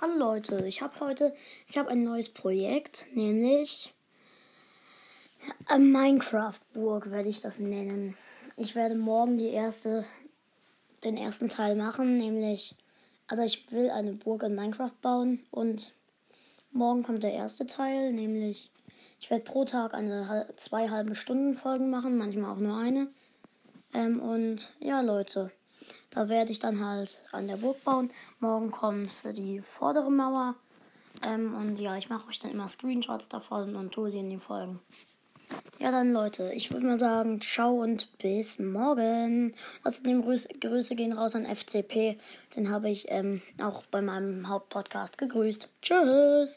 Hallo Leute, ich habe heute, ich habe ein neues Projekt, nämlich äh, Minecraft Burg werde ich das nennen. Ich werde morgen die erste, den ersten Teil machen, nämlich, also ich will eine Burg in Minecraft bauen und morgen kommt der erste Teil, nämlich ich werde pro Tag eine zwei halbe Stunden Folgen machen, manchmal auch nur eine. Ähm, und ja Leute. Da werde ich dann halt an der Burg bauen. Morgen kommt die vordere Mauer. Ähm, und ja, ich mache euch dann immer Screenshots davon und tue sie in die Folgen. Ja, dann Leute, ich würde mal sagen, ciao und bis morgen. Außerdem Grüße, Grüße gehen raus an FCP. Den habe ich ähm, auch bei meinem Hauptpodcast gegrüßt. Tschüss.